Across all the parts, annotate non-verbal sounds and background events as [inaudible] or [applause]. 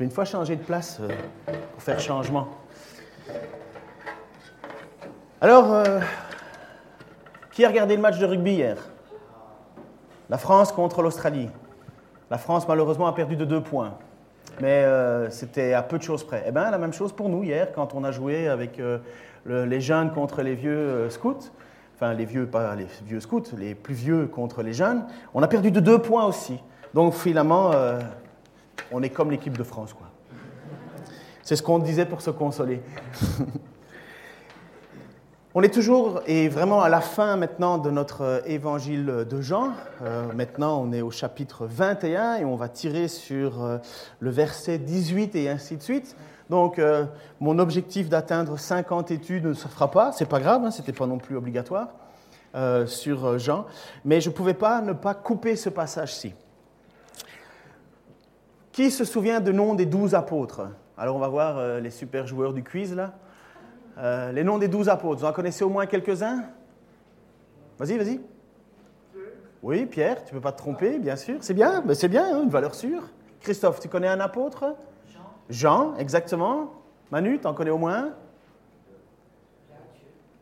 vais une fois changer de place euh, pour faire changement. Alors, euh, qui a regardé le match de rugby hier? La France contre l'Australie. La France, malheureusement, a perdu de deux points. Mais euh, c'était à peu de choses près. Eh bien, la même chose pour nous hier, quand on a joué avec le- les jeunes contre les vieux scouts. Enfin, les vieux, pas les vieux scouts, les plus vieux contre les jeunes. On a perdu de deux points aussi. Donc, finalement, on est comme l'équipe de France, quoi. C'est ce qu'on disait pour se consoler. [laughs] On est toujours et vraiment à la fin maintenant de notre euh, évangile de Jean. Euh, maintenant, on est au chapitre 21 et on va tirer sur euh, le verset 18 et ainsi de suite. Donc, euh, mon objectif d'atteindre 50 études ne se fera pas. C'est pas grave, hein, c'était pas non plus obligatoire sur Jean. Mais je ne pouvais pas ne pas couper ce passage-ci. Qui se souvient du nom des douze apôtres? Alors, on va voir euh, les super joueurs du quiz là. Euh, les noms des douze apôtres, vous en connaissez au moins quelques-uns? Vas-y, vas-y. Oui, Pierre, tu ne peux pas te tromper, bien sûr. C'est bien, ben, c'est bien, hein, une valeur sûre. Christophe, tu connais un apôtre? Jean. Jean, exactement. Manu, tu en connais au moins?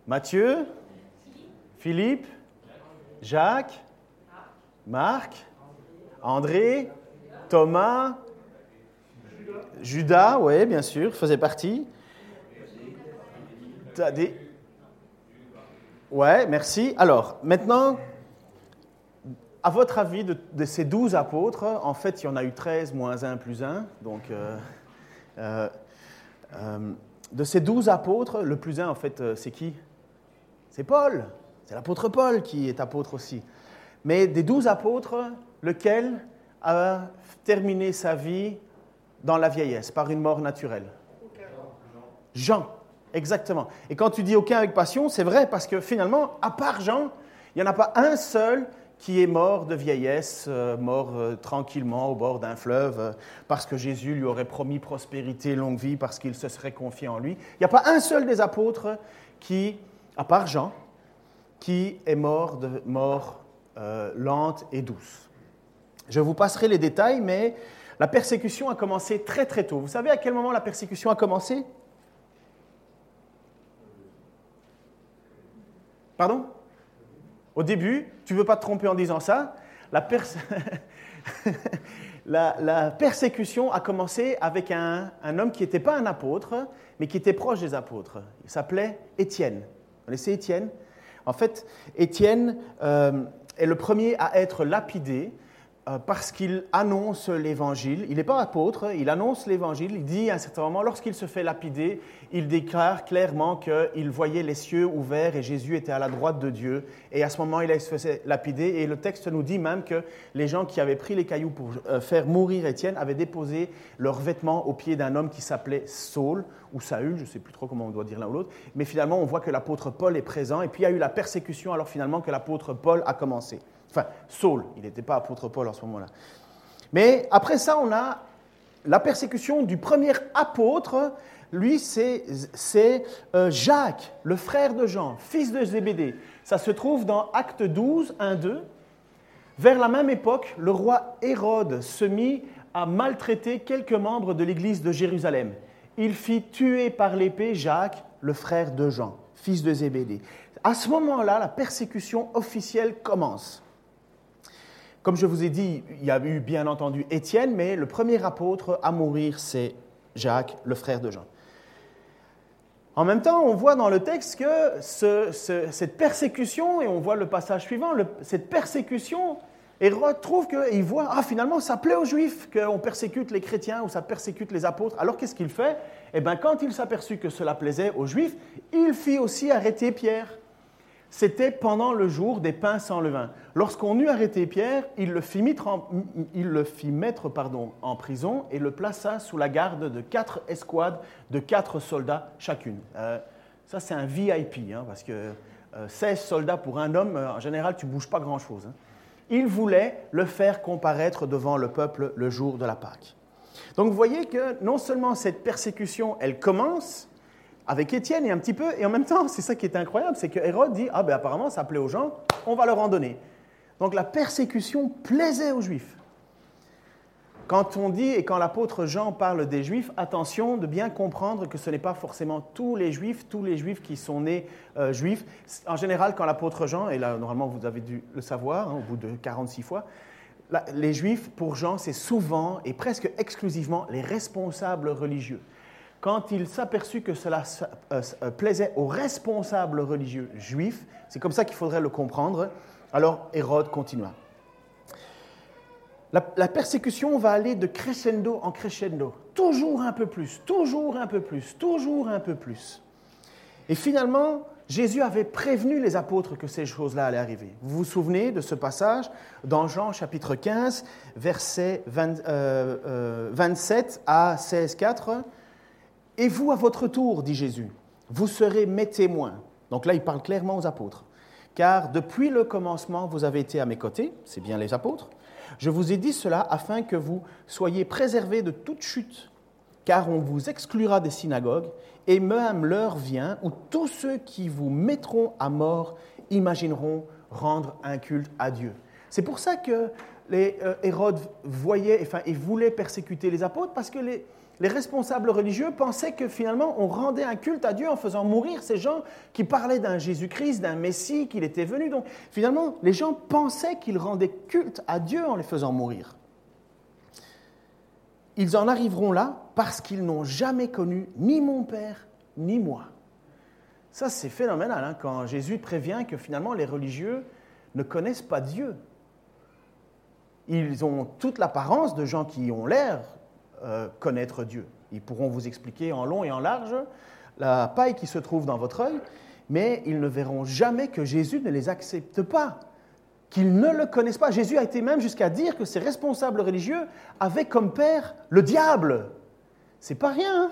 Matthieu Philippe Jacques Marc André Thomas Judas, oui, bien sûr, faisait partie. Des... Ouais, merci. Alors, maintenant, à votre avis, de, ces douze apôtres, en fait, il y en a eu 13 moins 1 plus 1. Donc, euh, euh, euh, de ces douze apôtres, le plus 1, en fait, c'est qui? C'est Paul. C'est l'apôtre Paul qui est apôtre aussi. Mais des douze apôtres, lequel a terminé sa vie dans la vieillesse, par une mort naturelle Jean. Exactement. Et quand tu dis aucun avec passion, c'est vrai parce que finalement, à part Jean, il n'y en a pas un seul qui est mort de vieillesse, euh, mort euh, tranquillement au bord d'un fleuve, euh, parce que Jésus lui aurait promis prospérité, longue vie, parce qu'il se serait confié en lui. Il n'y a pas un seul des apôtres qui, à part Jean, qui est mort de mort lente et douce. Je vous passerai les détails, mais la persécution a commencé très très tôt. Vous savez à quel moment la persécution a commencé Pardon Au début, tu ne veux pas te tromper en disant ça, la, pers- [laughs] la- la persécution a commencé avec un, homme qui n'était pas un apôtre, mais qui était proche des apôtres. Il s'appelait Étienne. Vous connaissez Étienne? En fait, Étienne euh, est le premier à être lapidé parce qu'il annonce l'évangile. Il n'est pas apôtre, il annonce l'évangile. Il dit à un certain moment, lorsqu'il se fait lapider, il déclare clairement qu'il voyait les cieux ouverts et Jésus était à la droite de Dieu. Et à ce moment, il se faisait lapider. Et le texte nous dit même que les gens qui avaient pris les cailloux pour euh, faire mourir Étienne avaient déposé leurs vêtements au pied d'un homme qui s'appelait Saul ou Saül, je ne sais plus trop comment on doit dire l'un ou l'autre. Mais finalement, on voit que l'apôtre Paul est présent. Et puis il y a eu la persécution alors finalement que l'apôtre Paul a commencé. Enfin, Saul, il n'était pas apôtre Paul en ce moment-là. Mais après ça, on a la persécution du premier apôtre. Lui, c'est euh, Jacques, le frère de Jean, fils de Zébédée. Ça se trouve dans Acte 12, 1, 2. Vers la même époque, le roi Hérode se mit à maltraiter quelques membres de l'église de Jérusalem. Il fit tuer par l'épée Jacques, le frère de Jean, fils de Zébédée. À ce moment-là, la persécution officielle commence. Comme je vous ai dit, il y a eu bien entendu Étienne, mais le premier apôtre à mourir, c'est Jacques, le frère de Jean. En même temps, on voit dans le texte que ce- ce- cette persécution, et on voit le passage suivant, cette persécution, Hérode trouve qu'il voit, ah finalement, ça plaît aux Juifs qu'on persécute les chrétiens ou ça persécute les apôtres. Alors qu'est-ce qu'il fait? Eh bien, quand il s'aperçut que cela plaisait aux Juifs, il fit aussi arrêter Pierre. C'était pendant le jour des pains sans levain. Lorsqu'on eut arrêté Pierre, il le fit mettre, en, il le fit mettre pardon, en prison et le plaça sous la garde de quatre escouades de quatre soldats chacune. Euh, ça, c'est un VIP, hein, parce que euh, 16 soldats pour un homme, euh, en général, tu bouges pas grand-chose. hein. Il voulait le faire comparaître devant le peuple le jour de la Pâque. Donc vous voyez que non seulement cette persécution, elle commence, avec Étienne et un petit peu, et en même temps, c'est ça qui est incroyable, c'est que Hérode dit Ah ben apparemment ça plaît aux gens, on va leur en donner. Donc la persécution plaisait aux Juifs. Quand on dit et quand l'apôtre Jean parle des Juifs, attention de bien comprendre que ce n'est pas forcément tous les Juifs, tous les Juifs qui sont nés euh, Juifs. En général, quand l'apôtre Jean, et là normalement vous avez dû le savoir hein, au bout de 46 fois, les Juifs, pour Jean, c'est souvent et presque exclusivement les responsables religieux. Quand il s'aperçut que cela euh, euh, plaisait aux responsables religieux juifs, c'est comme ça qu'il faudrait le comprendre, alors Hérode continua. La, persécution va aller de crescendo en crescendo, toujours un peu plus, toujours un peu plus, toujours un peu plus. Et finalement, Jésus avait prévenu les apôtres que ces choses-là allaient arriver. Vous vous souvenez de ce passage dans Jean chapitre 15, versets 27 euh, euh, à 16, 4. Et vous, à votre tour, dit Jésus, vous serez mes témoins. Donc là, il parle clairement aux apôtres. Car depuis le commencement, vous avez été à mes côtés, c'est bien les apôtres. Je vous ai dit cela afin que vous soyez préservés de toute chute, car on vous exclura des synagogues et même l'heure vient où tous ceux qui vous mettront à mort imagineront rendre un culte à Dieu. C'est pour ça que les euh, Hérode voyait, enfin, et voulait persécuter les apôtres, parce que les, les responsables religieux pensaient que finalement on rendait un culte à Dieu en faisant mourir ces gens qui parlaient d'un Jésus-Christ, d'un Messie, qu'il était venu. Donc finalement, les gens pensaient qu'ils rendaient culte à Dieu en les faisant mourir. Ils en arriveront là parce qu'ils n'ont jamais connu ni mon Père ni moi. Ça, c'est phénoménal hein, quand Jésus prévient que finalement les religieux ne connaissent pas Dieu. Ils ont toute l'apparence de gens qui ont l'air connaître Dieu. Ils pourront vous expliquer en long et en large la paille qui se trouve dans votre œil, mais ils ne verront jamais que Jésus ne les accepte pas qu'ils ne le connaissent pas. Jésus a été même jusqu'à dire que ses responsables religieux avaient comme père le diable. C'est pas rien. Hein.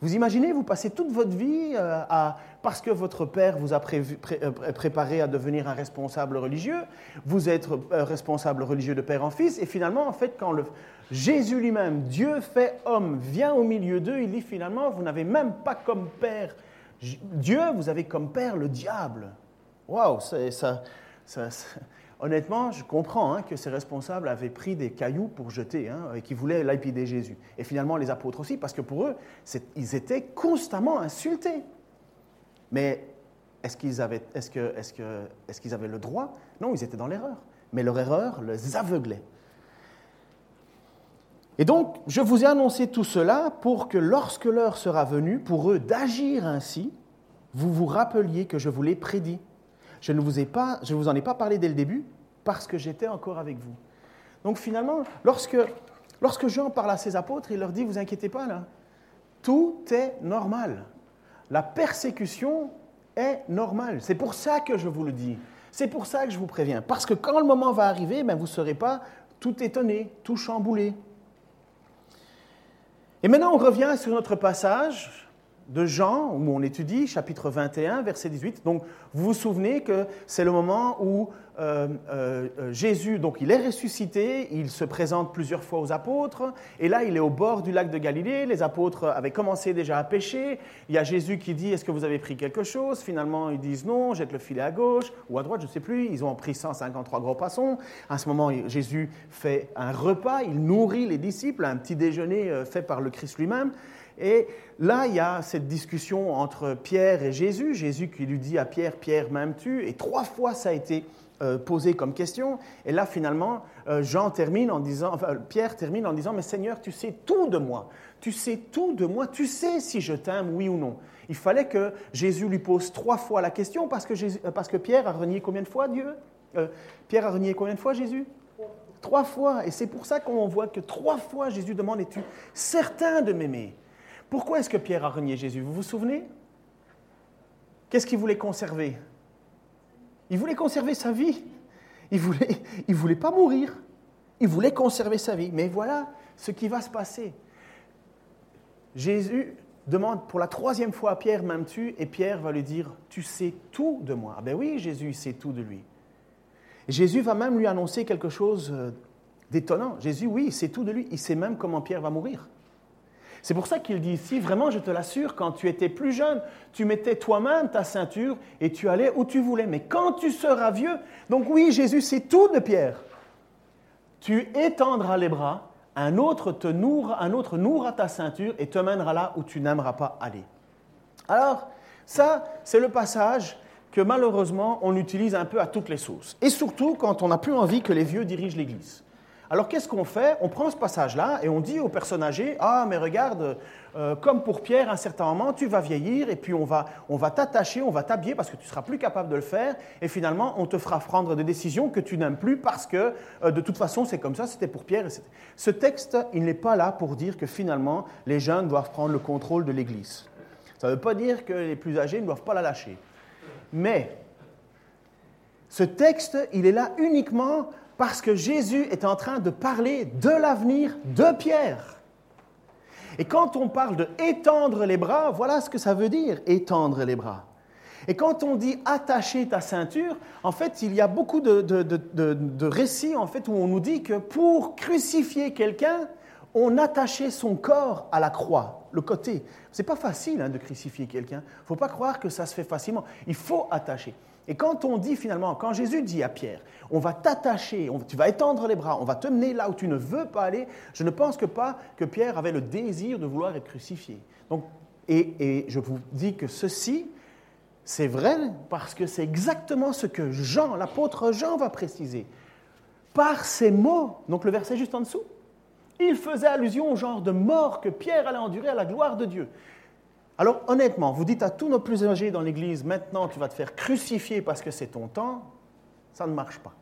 vous imaginez, vous passez toute votre vie euh, à, parce que votre père vous a euh, préparé à devenir un responsable religieux, vous êtes euh, responsable religieux de père en fils, et finalement, en fait, quand Jésus lui-même, Dieu fait homme, vient au milieu d'eux, il dit finalement, vous n'avez même pas comme père Dieu, vous avez comme père le diable. Waouh, ça, honnêtement, je comprends hein, que ces responsables avaient pris des cailloux pour jeter hein, et qu'ils voulaient lapider Jésus. Et finalement, les apôtres aussi, parce que pour eux, ils étaient constamment insultés. Mais est-ce qu'ils avaient, est que, est que, est avaient le droit? Non, ils étaient dans l'erreur. Mais leur erreur les aveuglait. Et donc, je vous ai annoncé tout cela pour que lorsque l'heure sera venue pour eux d'agir ainsi, vous vous rappeliez que je vous l'ai prédit. Je ne vous, ai pas, je vous en ai pas parlé dès le début parce que j'étais encore avec vous. Donc finalement, lorsque, lorsque Jean parle à ses apôtres, il leur dit, vous inquiétez pas là, tout est normal. La persécution est normale. C'est pour ça que je vous le dis. C'est pour ça que je vous préviens. Parce que quand le moment va arriver, ben, vous ne serez pas tout étonné, tout chamboulé. Et maintenant, on revient sur notre passage de Jean, où on étudie, chapitre 21, verset 18. Donc, vous vous souvenez que c'est le moment où euh, euh, euh, Jésus, donc il est ressuscité, il se présente plusieurs fois aux apôtres, et là, il est au bord du lac de Galilée, les apôtres avaient commencé déjà à pêcher, il y a Jésus qui dit, est-ce que vous avez pris quelque chose? Finalement, ils disent non, jette le filet à gauche ou à droite, je ne sais plus, ils ont pris 153 gros poissons. À ce moment, Jésus fait un repas, il nourrit les disciples, un petit déjeuner fait par le Christ lui-même, et là, il y a cette discussion entre Pierre et Jésus. Jésus qui lui dit à Pierre, Pierre m'aimes-tu? Et trois fois, ça a été euh, posé comme question. Et là, finalement, euh, Jean termine en disant, Pierre termine en disant, mais Seigneur, tu sais tout de moi. Tu sais tout de moi. Tu sais si je t'aime, oui ou non. Il fallait que Jésus lui pose trois fois la question parce que, euh, parce que Pierre a renié combien de fois Dieu? Pierre a renié combien de fois Jésus? Trois fois. Et c'est pour ça qu'on voit que trois fois Jésus demande, es-tu certain de m'aimer? Pourquoi est-ce que Pierre a renié Jésus? Vous vous souvenez? Qu'est-ce qu'il voulait conserver? Il voulait conserver sa vie. Il ne voulait, voulait pas mourir. Il voulait conserver sa vie. Mais voilà ce qui va se passer. Jésus demande pour la troisième fois à Pierre, m'aimes-tu? Et Pierre va lui dire, tu sais tout de moi. Ah ben oui, Jésus sait tout de lui. Jésus va même lui annoncer quelque chose euh, d'étonnant. Jésus, oui, il sait tout de lui. Il sait même comment Pierre va mourir. C'est pour ça qu'il dit ici, vraiment, je te l'assure, quand tu étais plus jeune, tu mettais toi-même ta ceinture et tu allais où tu voulais. Mais quand tu seras vieux, donc oui, Jésus, c'est tout de Pierre. Tu étendras les bras un autre te nourra, un autre nourra ta ceinture et te mènera là où tu n'aimeras pas aller. Alors, ça, c'est le passage que malheureusement on utilise un peu à toutes les sauces. Et surtout quand on n'a plus envie que les vieux dirigent l'Église. Alors qu'est-ce qu'on fait? On prend ce passage-là et on dit aux personnes âgées, ah mais regarde, euh, comme pour Pierre, à un certain moment, tu vas vieillir et puis on va, on va t'attacher, on va t'habiller parce que tu seras plus capable de le faire et finalement on te fera prendre des décisions que tu n'aimes plus parce que euh, de toute façon c'est comme ça, c'était pour Pierre. Ce texte, il n'est pas là pour dire que finalement les jeunes doivent prendre le contrôle de l'Église. Ça ne veut pas dire que les plus âgés ne doivent pas la lâcher. Mais ce texte, il est là uniquement parce que Jésus est en train de parler de l'avenir de Pierre. Et quand on parle de étendre les bras, voilà ce que ça veut dire, étendre les bras. Et quand on dit attacher ta ceinture, en fait, il y a beaucoup de, récits en fait, où on nous dit que pour crucifier quelqu'un, on attachait son corps à la croix, le côté. Ce n'est pas facile hein, de crucifier quelqu'un. Il ne faut pas croire que ça se fait facilement. Il faut attacher. Et quand on dit finalement, quand Jésus dit à Pierre, on va t'attacher, tu vas étendre les bras, on va te mener là où tu ne veux pas aller, je ne pense que pas que Pierre avait le désir de vouloir être crucifié. Donc, et, et je vous dis que ceci, c'est vrai parce que c'est exactement ce que Jean, l'apôtre Jean, va préciser. Par ces mots, donc le verset juste en dessous, il faisait allusion au genre de mort que Pierre allait endurer à la gloire de Dieu. Alors honnêtement, vous dites à tous nos plus âgés dans l'Église, maintenant tu vas te faire crucifier parce que c'est ton temps, ça ne marche pas.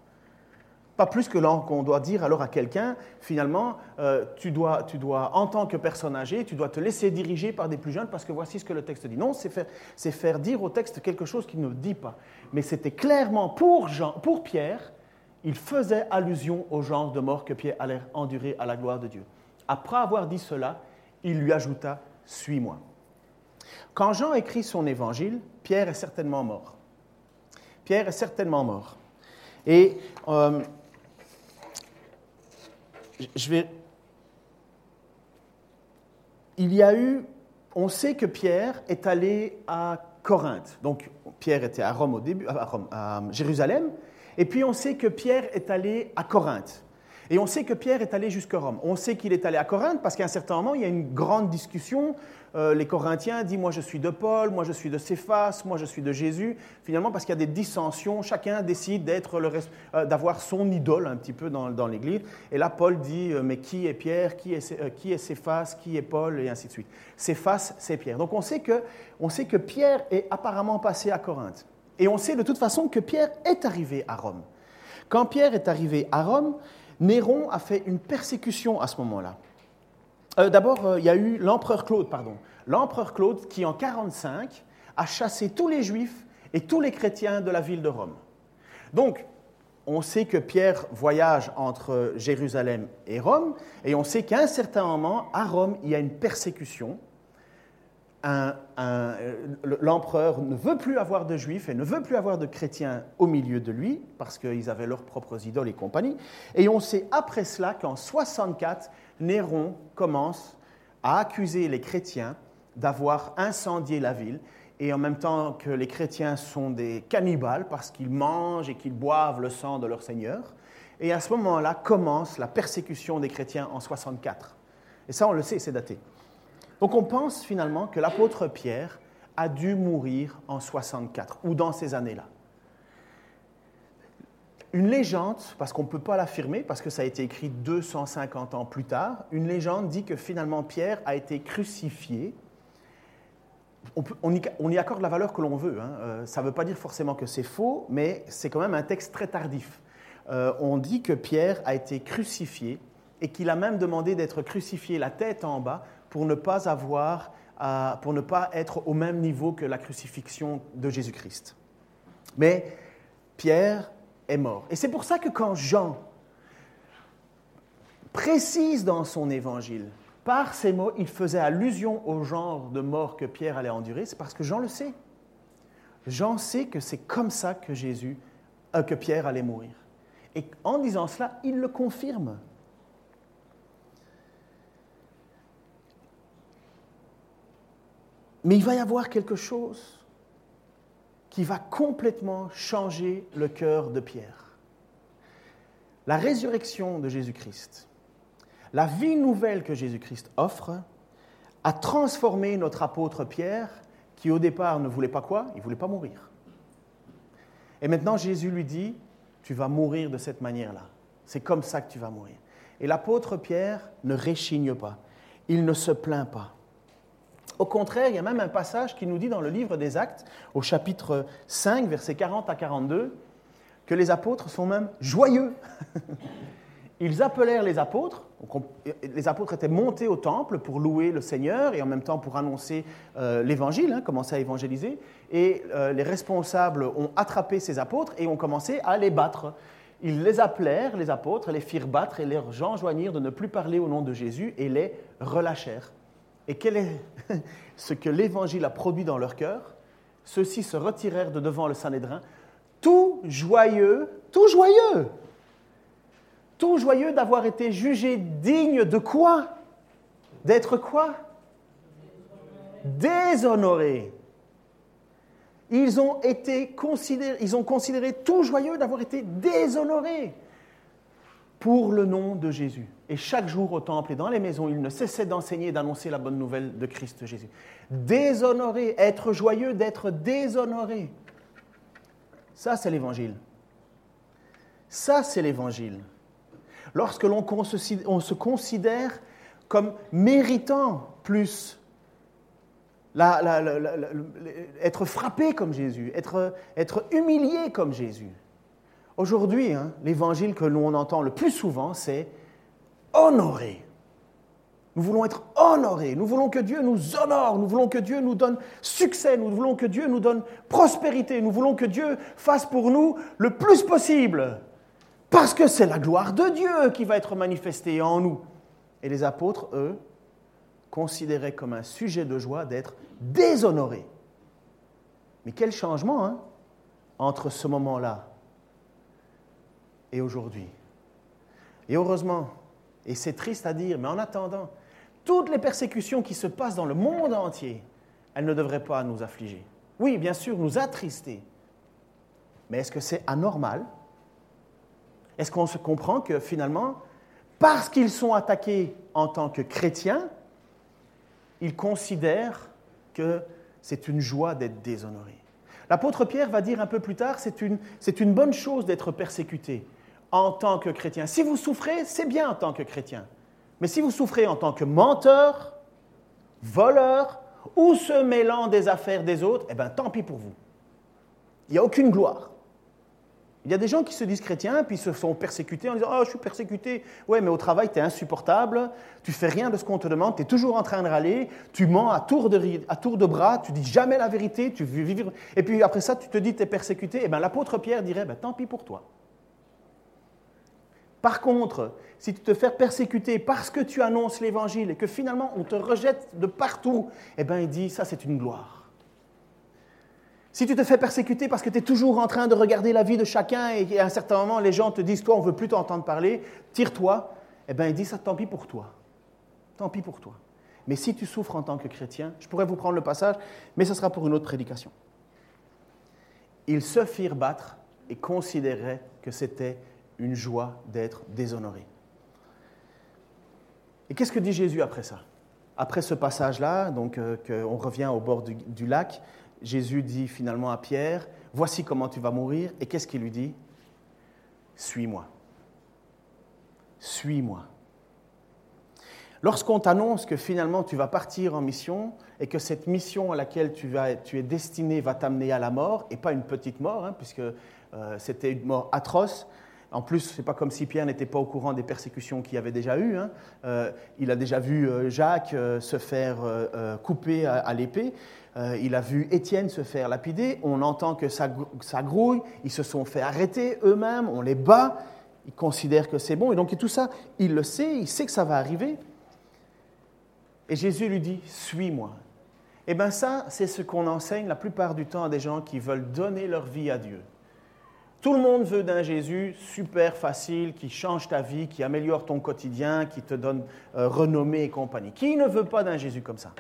Pas plus que qu'on doit dire alors à quelqu'un, finalement, euh, tu, dois, tu dois, en tant que personne âgée, tu dois te laisser diriger par des plus jeunes parce que voici ce que le texte dit. Non, c'est faire, dire au texte quelque chose qu'il ne dit pas. Mais c'était clairement pour, pour Pierre, il faisait allusion au genre de mort que Pierre allait endurer à la gloire de Dieu. Après avoir dit cela, il lui ajouta, Suis-moi. Quand Jean écrit son évangile, Pierre est certainement mort. Pierre est certainement mort. Et euh, je vais... Il y a eu... On sait que Pierre est allé à Corinthe. Donc Pierre était à Rome au début, à Jérusalem, et puis on sait que Pierre est allé à Corinthe. Et on sait que Pierre est allé jusqu'à Rome. On sait qu'il est allé à Corinthe parce qu'à un certain moment, il y a une grande discussion. Euh, les Corinthiens disent Moi je suis de Paul, moi je suis de Céphas, moi je suis de Jésus. Finalement, parce qu'il y a des dissensions, chacun décide euh, d'avoir son idole un petit peu dans, l'Église. Et là, Paul dit euh, Mais qui est Pierre Qui est, qui Qui est Paul Et ainsi de suite. Céphas, c'est Pierre. Donc on sait, que, on sait que Pierre est apparemment passé à Corinthe. Et on sait de toute façon que Pierre est arrivé à Rome. Quand Pierre est arrivé à Rome, Néron a fait une persécution à ce moment-là. Euh, d'abord, euh, il y a eu l'empereur Claude, pardon. L'empereur Claude qui, en 45, a chassé tous les juifs et tous les chrétiens de la ville de Rome. Donc, on sait que Pierre voyage entre Jérusalem et Rome, et on sait qu'à un certain moment, à Rome, il y a une persécution l'empereur ne veut plus avoir de juifs et ne veut plus avoir de chrétiens au milieu de lui, parce qu'ils avaient leurs propres idoles et compagnie. Et on sait après cela qu'en 64, Néron commence à accuser les chrétiens d'avoir incendié la ville, et en même temps que les chrétiens sont des cannibales parce qu'ils mangent et qu'ils boivent le sang de leur Seigneur. Et à ce moment-là commence la persécution des chrétiens en 64. Et ça, on le sait, c'est daté. Donc on pense finalement que l'apôtre Pierre a dû mourir en 64 ou dans ces années-là. Une légende, parce qu'on ne peut pas l'affirmer, parce que ça a été écrit 250 ans plus tard, une légende dit que finalement Pierre a été crucifié. On, y, accorde la valeur que l'on veut. Hein. Euh, ça ne veut pas dire forcément que c'est faux, mais c'est quand même un texte très tardif. Euh, on dit que Pierre a été crucifié et qu'il a même demandé d'être crucifié la tête en bas pour ne pas avoir, pour ne pas être au même niveau que la crucifixion de Jésus-Christ. Mais Pierre est mort. Et c'est pour ça que quand Jean précise dans son évangile, par ces mots, il faisait allusion au genre de mort que Pierre allait endurer, c'est parce que Jean le sait. Jean sait que c'est comme ça que Jésus, euh, que Pierre allait mourir. Et en disant cela, il le confirme. Mais il va y avoir quelque chose qui va complètement changer le cœur de Pierre. La résurrection de Jésus-Christ, La vie nouvelle que Jésus-Christ offre a transformé notre apôtre Pierre, qui au départ ne voulait pas quoi? Il ne voulait pas mourir. Et maintenant Jésus lui dit, tu vas mourir de cette manière-là. C'est comme ça que tu vas mourir. Et l'apôtre Pierre ne réchigne pas. Il ne se plaint pas. Au contraire, il y a même un passage qui nous dit dans le livre des Actes, au chapitre 5, versets 40 à 42, que les apôtres sont même joyeux. [laughs] Ils appelèrent les apôtres, les apôtres étaient montés au temple pour louer le Seigneur et en même temps pour annoncer euh, l'évangile, hein, commencer à évangéliser, et euh, les responsables ont attrapé ces apôtres et ont commencé à les battre. Ils les appelèrent, les apôtres, les firent battre et leurs gens joignirent de ne plus parler au nom de Jésus et les relâchèrent. Et quel est [laughs] ce que l'évangile a produit dans leur cœur? Ceux-ci se retirèrent de devant le Sanhédrin, tout joyeux, tout joyeux, tout joyeux d'avoir été jugés dignes de quoi? D'être quoi? Déshonorés. Ils ont été considérés, ils ont considéré tout joyeux d'avoir été déshonorés pour le nom de Jésus. Et chaque jour au temple et dans les maisons, ils ne cessaient d'enseigner et d'annoncer la bonne nouvelle de Christ Jésus. Déshonoré, être joyeux d'être déshonoré. Ça, c'est l'évangile. Ça, c'est l'évangile. Lorsque l'on se considère comme méritant plus être frappé comme Jésus, être humilié comme Jésus. Aujourd'hui, hein, l'évangile que l'on entend le plus souvent, c'est honorer. Nous voulons être honorés, nous voulons que Dieu nous honore, nous voulons que Dieu nous donne succès, nous voulons que Dieu nous donne prospérité, nous voulons que Dieu fasse pour nous le plus possible, parce que c'est la gloire de Dieu qui va être manifestée en nous. Et les apôtres, eux, considéraient comme un sujet de joie d'être déshonorés. Mais quel changement hein, entre ce moment-là et aujourd'hui. Et heureusement, et c'est triste à dire, mais en attendant, toutes les persécutions qui se passent dans le monde entier, elles ne devraient pas nous affliger. Oui, bien sûr, nous attrister. Mais est-ce que c'est anormal? Est-ce qu'on se comprend que finalement, parce qu'ils sont attaqués en tant que chrétiens, ils considèrent que c'est une joie d'être déshonorés L'apôtre Pierre va dire un peu plus tard, c'est une, une bonne chose d'être persécuté en tant que chrétien. Si vous souffrez, c'est bien en tant que chrétien. Mais si vous souffrez en tant que menteur, voleur ou se mêlant des affaires des autres, eh bien tant pis pour vous. Il n'y a aucune gloire. Il y a des gens qui se disent chrétiens, puis se font persécuter en disant Oh, je suis persécuté. Ouais, mais au travail, tu es insupportable, tu fais rien de ce qu'on te demande, tu es toujours en train de râler, tu mens à tour de, à tour de bras, tu dis jamais la vérité, tu veux vivre. Et puis après ça, tu te dis tu es persécuté. Eh bien, l'apôtre Pierre dirait ben, Tant pis pour toi. Par contre, si tu te fais persécuter parce que tu annonces l'évangile et que finalement on te rejette de partout, eh bien il dit ça c'est une gloire. Si tu te fais persécuter parce que tu es toujours en train de regarder la vie de chacun et à un certain moment les gens te disent toi on veut plus t'entendre parler, tire-toi, eh bien il dit ça tant pis pour toi. Tant pis pour toi. Mais si tu souffres en tant que chrétien, je pourrais vous prendre le passage, mais ce sera pour une autre prédication. Ils se firent battre et considéraient que c'était une joie d'être déshonoré. Et qu'est-ce que dit Jésus après ça? Après ce passage-là, donc euh, on revient au bord du, lac, Jésus dit finalement à Pierre, voici comment tu vas mourir. Et qu'est-ce qu'il lui dit Suis-moi. Suis-moi. Lorsqu'on t'annonce que finalement tu vas partir en mission et que cette mission à laquelle tu, es destiné va t'amener à la mort, et pas une petite mort, hein, puisque euh, c'était une mort atroce, en plus, ce n'est pas comme si Pierre n'était pas au courant des persécutions qu'il y avait déjà eues. Hein. Euh, il a déjà vu euh, Jacques euh, se faire couper à, l'épée. il a vu Étienne se faire lapider. On entend que ça, ça grouille. Ils se sont fait arrêter eux-mêmes. On les bat. Ils considèrent que c'est bon. Et donc tout ça, il le sait. Il sait que ça va arriver. Et Jésus lui dit, suis-moi. Eh bien ça, c'est ce qu'on enseigne la plupart du temps à des gens qui veulent donner leur vie à Dieu. Tout le monde veut d'un Jésus super facile, qui change ta vie, qui améliore ton quotidien, qui te donne euh, renommée et compagnie. Qui ne veut pas d'un Jésus comme ça?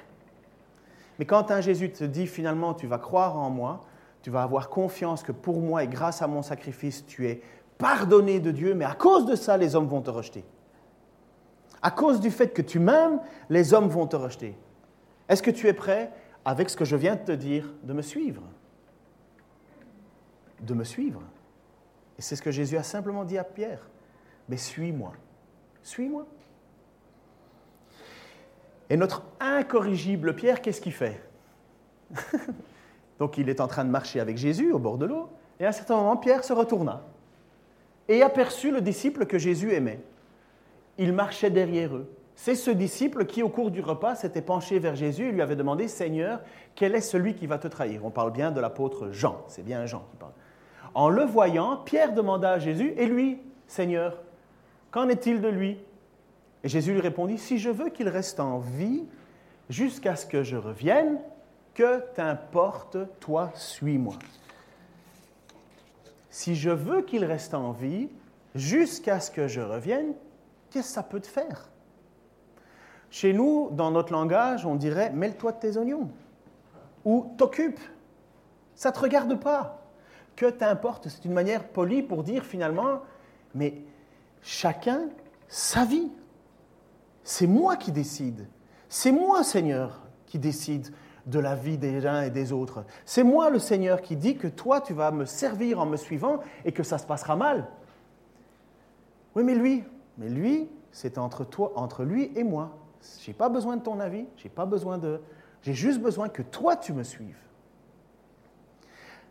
Mais quand un Jésus te dit finalement tu vas croire en moi, tu vas avoir confiance que pour moi et grâce à mon sacrifice, tu es pardonné de Dieu, mais à cause de ça, les hommes vont te rejeter. À cause du fait que tu m'aimes, les hommes vont te rejeter. Est-ce que tu es prêt, avec ce que je viens de te dire, de me suivre? De me suivre. Et c'est ce que Jésus a simplement dit à Pierre. Mais suis-moi. Suis-moi. Et notre incorrigible Pierre, qu'est-ce qu'il fait [laughs] Donc il est en train de marcher avec Jésus au bord de l'eau, et à un certain moment, Pierre se retourna et aperçut le disciple que Jésus aimait. Il marchait derrière eux. C'est ce disciple qui, au cours du repas, s'était penché vers Jésus et lui avait demandé, Seigneur, quel est celui qui va te trahir? On parle bien de l'apôtre Jean, c'est bien Jean qui parle. En le voyant, Pierre demanda à Jésus, Et lui, Seigneur, qu'en est-il de lui? Et Jésus lui répondit, Si je veux qu'il reste en vie jusqu'à ce que je revienne, que t'importe, toi, suis-moi. Si je veux qu'il reste en vie jusqu'à ce que je revienne, qu'est-ce que ça peut te faire? Chez nous, dans notre langage, on dirait mêle-toi de tes oignons ou t'occupe. Ça ne te regarde pas. Que t'importe C'est une manière polie pour dire finalement, mais chacun sa vie. C'est moi qui décide. C'est moi, Seigneur, qui décide de la vie des uns et des autres. C'est moi le Seigneur qui dit que toi, tu vas me servir en me suivant et que ça se passera mal. Oui, mais lui, mais lui, c'est entre toi, entre lui et moi. J'ai pas besoin de ton avis, j'ai pas besoin de, j'ai juste besoin que toi tu me suives.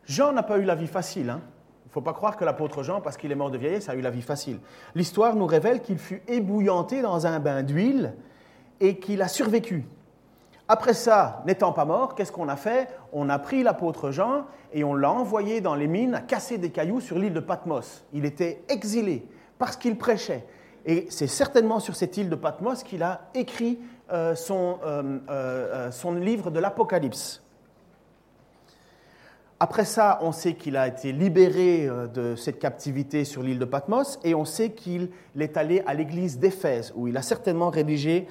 Jean n'a pas eu la vie facile. Hein. Il ne faut pas croire que l'apôtre Jean, parce qu'il est mort de vieillesse, a eu la vie facile. L'histoire nous révèle qu'il fut ébouillanté dans un bain d'huile et qu'il a survécu. Après ça, n'étant pas mort, qu'est-ce qu'on a fait? On a pris l'apôtre Jean et on l'a envoyé dans les mines à casser des cailloux sur l'île de Patmos. Il était exilé parce qu'il prêchait. Et c'est certainement sur cette île de Patmos qu'il a écrit euh, euh, euh, son livre de l'Apocalypse. Après ça, on sait qu'il a été libéré de cette captivité sur l'île de Patmos et on sait qu'il est allé à l'église d'Éphèse où il a certainement rédigé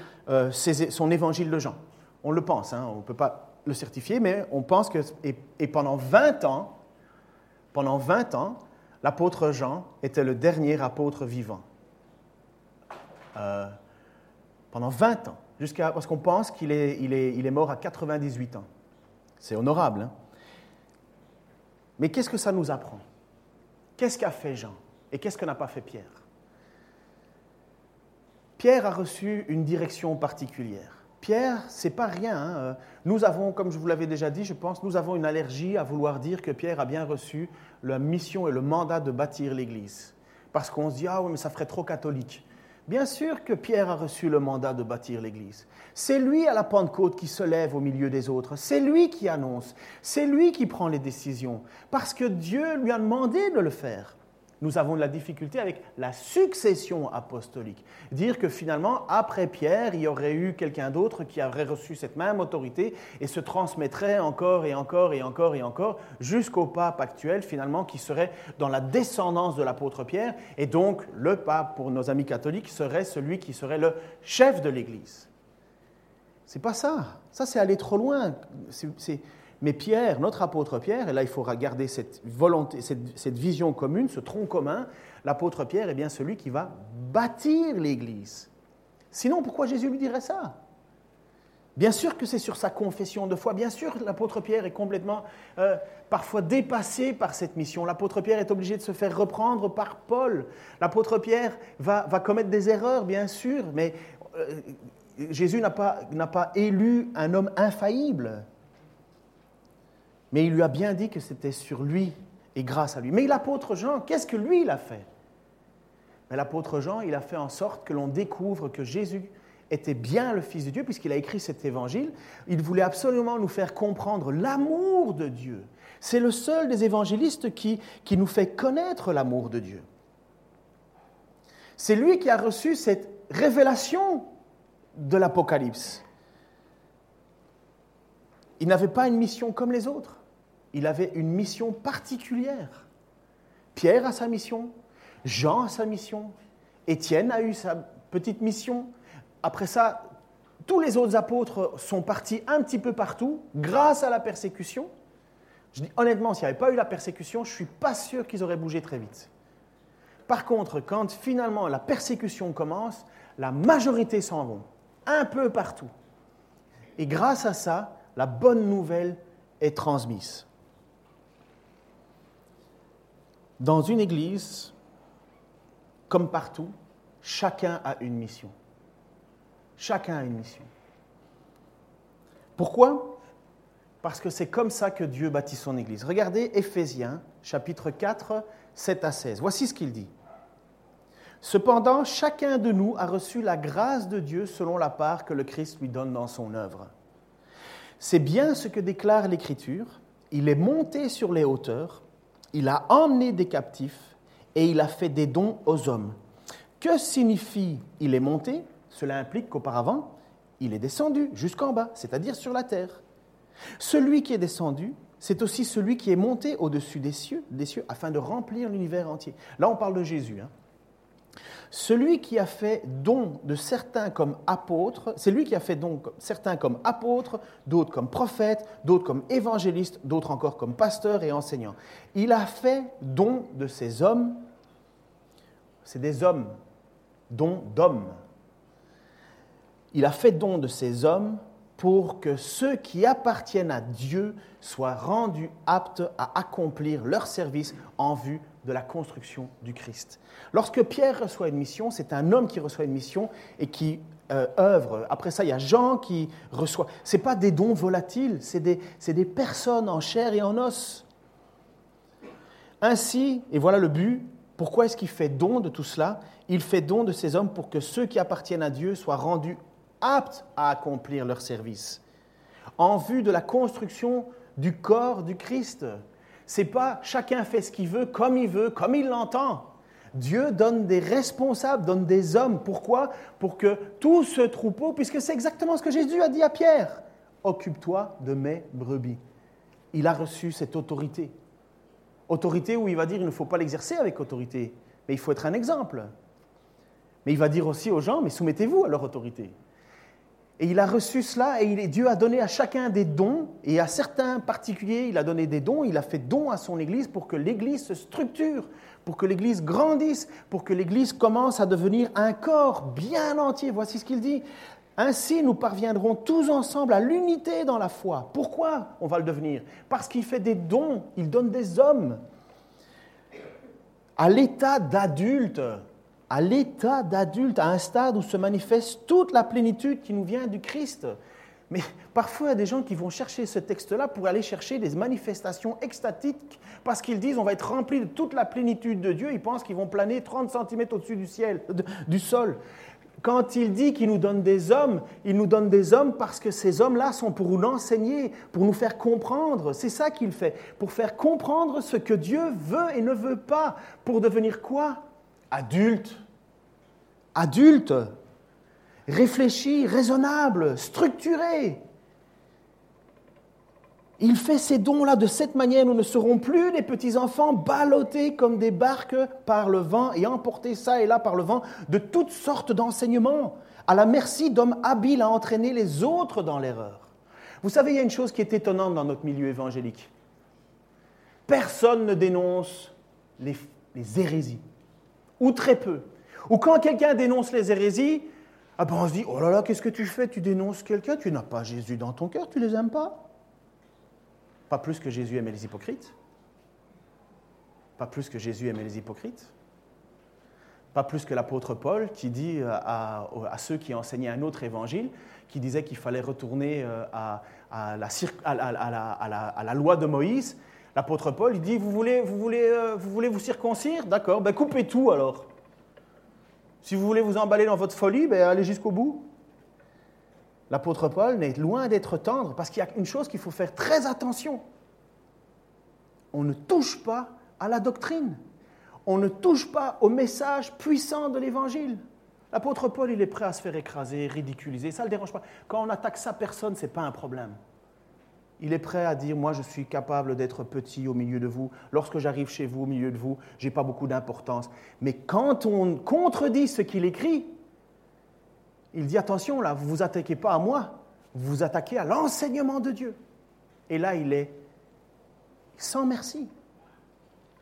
son évangile de Jean. On le pense, hein, on ne peut pas le certifier, mais on pense que, et, pendant 20 ans, pendant 20 ans, l'apôtre Jean était le dernier apôtre vivant. Euh, pendant 20 ans, parce qu'on pense qu'il est, est, mort à 98 ans. C'est honorable. Hein. Mais qu'est-ce que ça nous apprend? Qu'est-ce qu'a fait Jean? Et qu'est-ce que n'a pas fait Pierre? Pierre a reçu une direction particulière. Pierre, c'est pas rien. Hein. Nous avons, comme je vous l'avais déjà dit, je pense, nous avons une allergie à vouloir dire que Pierre a bien reçu la mission et le mandat de bâtir l'Église. Parce qu'on se dit, ah oui, mais ça ferait trop catholique. Bien sûr que Pierre a reçu le mandat de bâtir l'Église. C'est lui à la Pentecôte qui se lève au milieu des autres. C'est lui qui annonce. C'est lui qui prend les décisions. Parce que Dieu lui a demandé de le faire nous avons de la difficulté avec la succession apostolique. Dire que finalement, après Pierre, il y aurait eu quelqu'un d'autre qui aurait reçu cette même autorité et se transmettrait encore et encore et encore et encore jusqu'au pape actuel, finalement, qui serait dans la descendance de l'apôtre Pierre. Et donc, le pape, pour nos amis catholiques, serait celui qui serait le chef de l'Église. C'est pas ça. Ça, c'est aller trop loin. C'est mais Pierre, notre apôtre Pierre, et là il faudra garder cette, volonté, cette, vision commune, ce tronc commun, l'apôtre Pierre est bien celui qui va bâtir l'Église. Sinon, pourquoi Jésus lui dirait ça? Bien sûr que c'est sur sa confession de foi. Bien sûr, l'apôtre Pierre est complètement, euh, parfois dépassé par cette mission. L'apôtre Pierre est obligé de se faire reprendre par Paul. L'apôtre Pierre va, commettre des erreurs, bien sûr, mais euh, Jésus n'a pas, pas élu un homme infaillible. Mais il lui a bien dit que c'était sur lui et grâce à lui. Mais l'apôtre Jean, qu'est-ce que lui, il a fait? Mais L'apôtre Jean, il a fait en sorte que l'on découvre que Jésus était bien le Fils de Dieu, puisqu'il a écrit cet évangile. Il voulait absolument nous faire comprendre l'amour de Dieu. C'est le seul des évangélistes qui, qui nous fait connaître l'amour de Dieu. C'est lui qui a reçu cette révélation de l'Apocalypse. Il n'avait pas une mission comme les autres il avait une mission particulière. Pierre a sa mission, Jean a sa mission, Étienne a eu sa petite mission. Après ça, tous les autres apôtres sont partis un petit peu partout grâce à la persécution. Je dis honnêtement, s'il n'y avait pas eu la persécution, je ne suis pas sûr qu'ils auraient bougé très vite. Par contre, quand finalement la persécution commence, la majorité s'en vont, un peu partout. Et grâce à ça, la bonne nouvelle est transmise. Dans une église, comme partout, chacun a une mission. Chacun a une mission. Pourquoi? Parce que c'est comme ça que Dieu bâtit son Église. Regardez Éphésiens chapitre 4, 7 à 16. Voici ce qu'il dit. Cependant, chacun de nous a reçu la grâce de Dieu selon la part que le Christ lui donne dans son œuvre. C'est bien ce que déclare l'Écriture. Il est monté sur les hauteurs, il a emmené des captifs et il a fait des dons aux hommes. Que signifie il est monté? Cela implique qu'auparavant, il est descendu jusqu'en bas, c'est-à-dire sur la terre. Celui qui est descendu, c'est aussi celui qui est monté au-dessus des cieux, des cieux, afin de remplir l'univers entier. Là, on parle de Jésus. Hein. Celui qui a fait don de certains comme apôtres, c'est lui qui a fait don certains comme apôtres, d'autres comme prophètes, d'autres comme évangélistes, d'autres encore comme pasteurs et enseignants. Il a fait don de ces hommes, c'est des hommes, don d'hommes, il a fait don de ces hommes pour que ceux qui appartiennent à Dieu soient rendus aptes à accomplir leur service en vue de la construction du Christ. Lorsque Pierre reçoit une mission, c'est un homme qui reçoit une mission et qui euh, œuvre. Après ça, il y a Jean qui reçoit. Ce pas des dons volatiles, c'est des, des personnes en chair et en os. Ainsi, et voilà le but, pourquoi est-ce qu'il fait don de tout cela? Il fait don de ces hommes pour que ceux qui appartiennent à Dieu soient rendus aptes à accomplir leur service, en vue de la construction du corps du Christ. C'est pas chacun fait ce qu'il veut, comme il veut, comme il l'entend. Dieu donne des responsables, donne des hommes. Pourquoi? Pour que tout ce troupeau, puisque c'est exactement ce que Jésus a dit à Pierre, occupe-toi de mes brebis. Il a reçu cette autorité. Autorité où il va dire il ne faut pas l'exercer avec autorité, mais il faut être un exemple. Mais il va dire aussi aux gens, mais soumettez-vous à leur autorité. Et il a reçu cela et Dieu a donné à chacun des dons et à certains particuliers, il a donné des dons, il a fait don à son Église pour que l'Église se structure, pour que l'Église grandisse, pour que l'Église commence à devenir un corps bien entier. Voici ce qu'il dit. Ainsi, nous parviendrons tous ensemble à l'unité dans la foi. Pourquoi on va le devenir? Parce qu'il fait des dons, il donne des hommes à l'état d'adulte à l'état d'adulte, à un stade où se manifeste toute la plénitude qui nous vient du Christ. Mais parfois, il y a des gens qui vont chercher ce texte-là pour aller chercher des manifestations extatiques parce qu'ils disent on va être rempli de toute la plénitude de Dieu. Ils pensent qu'ils vont planer 30 cm au-dessus du ciel, du sol. Quand il dit qu'il nous donne des hommes, il nous donne des hommes parce que ces hommes-là sont pour nous enseigner, pour nous faire comprendre. C'est ça qu'il fait, pour faire comprendre ce que Dieu veut et ne veut pas. Pour devenir quoi? Adulte, adulte, réfléchi, raisonnable, structuré. Il fait ces dons-là de cette manière, nous ne serons plus des petits-enfants ballottés comme des barques par le vent et emportés ça et là par le vent de toutes sortes d'enseignements, à la merci d'hommes habiles à entraîner les autres dans l'erreur. Vous savez, il y a une chose qui est étonnante dans notre milieu évangélique. Personne ne dénonce les, les hérésies ou très peu. Ou quand quelqu'un dénonce les hérésies, ah ben on se dit, oh là là, qu'est-ce que tu fais? Tu dénonces quelqu'un, tu n'as pas Jésus dans ton cœur, tu ne les aimes pas? Pas plus que Jésus aimait les hypocrites. Pas plus que Jésus aimait les hypocrites. Pas plus que l'apôtre Paul qui dit à, ceux qui enseignaient un autre évangile, qui disait qu'il fallait retourner à la loi de Moïse, L'apôtre Paul, il dit, vous voulez vous, voulez, euh, vous, voulez circoncire? D'accord, ben coupez tout alors. Si vous voulez vous emballer dans votre folie, ben allez jusqu'au bout. L'apôtre Paul n'est loin d'être tendre parce qu'il y a une chose qu'il faut faire très attention. On ne touche pas à la doctrine. On ne touche pas au message puissant de l'Évangile. L'apôtre Paul, il est prêt à se faire écraser, ridiculiser. Ça ne le dérange pas. Quand on attaque sa personne, ce n'est pas un problème. Il est prêt à dire, moi je suis capable d'être petit au milieu de vous. Lorsque j'arrive chez vous, au milieu de vous, je n'ai pas beaucoup d'importance. Mais quand on contredit ce qu'il écrit, il dit, attention là, vous ne vous attaquez pas à moi, vous vous attaquez à l'enseignement de Dieu. Et là, il est sans merci.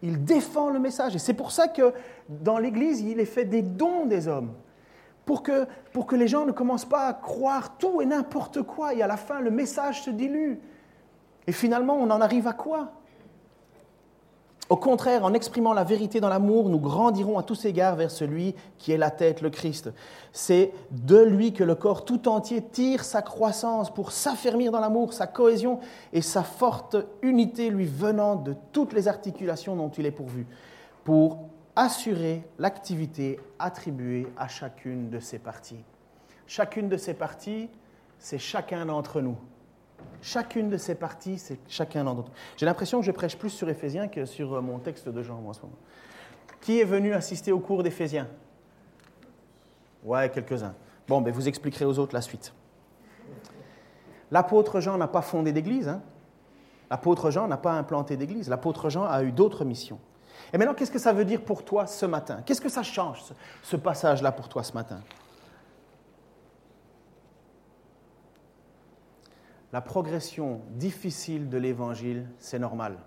Il défend le message. Et c'est pour ça que dans l'Église, il est fait des dons des hommes pour que, pour que les gens ne commencent pas à croire tout et n'importe quoi, et à la fin, le message se dilue. Et finalement, on en arrive à quoi? Au contraire, en exprimant la vérité dans l'amour, nous grandirons à tous égards vers celui qui est la tête, le Christ. C'est de lui que le corps tout entier tire sa croissance pour s'affermir dans l'amour, sa cohésion et sa forte unité lui venant de toutes les articulations dont il est pourvu, pour assurer l'activité attribuée à chacune de ses parties. Chacune de ses parties, c'est chacun d'entre nous. Chacune de ces parties, c'est chacun d'entre nous. J'ai l'impression que je prêche plus sur Éphésiens que sur euh, mon texte de Jean en ce moment. Qui est venu assister au cours d'Éphésiens? Ouais, quelques-uns. Bon, ben vous expliquerez aux autres la suite. L'apôtre Jean n'a pas fondé d'église. Hein L'apôtre Jean n'a pas implanté d'église. L'apôtre Jean a eu d'autres missions. Et maintenant, qu'est-ce que ça veut dire pour toi ce matin? Qu'est-ce que ça change, ce passage-là pour toi ce matin? La progression difficile de l'Évangile, c'est normal.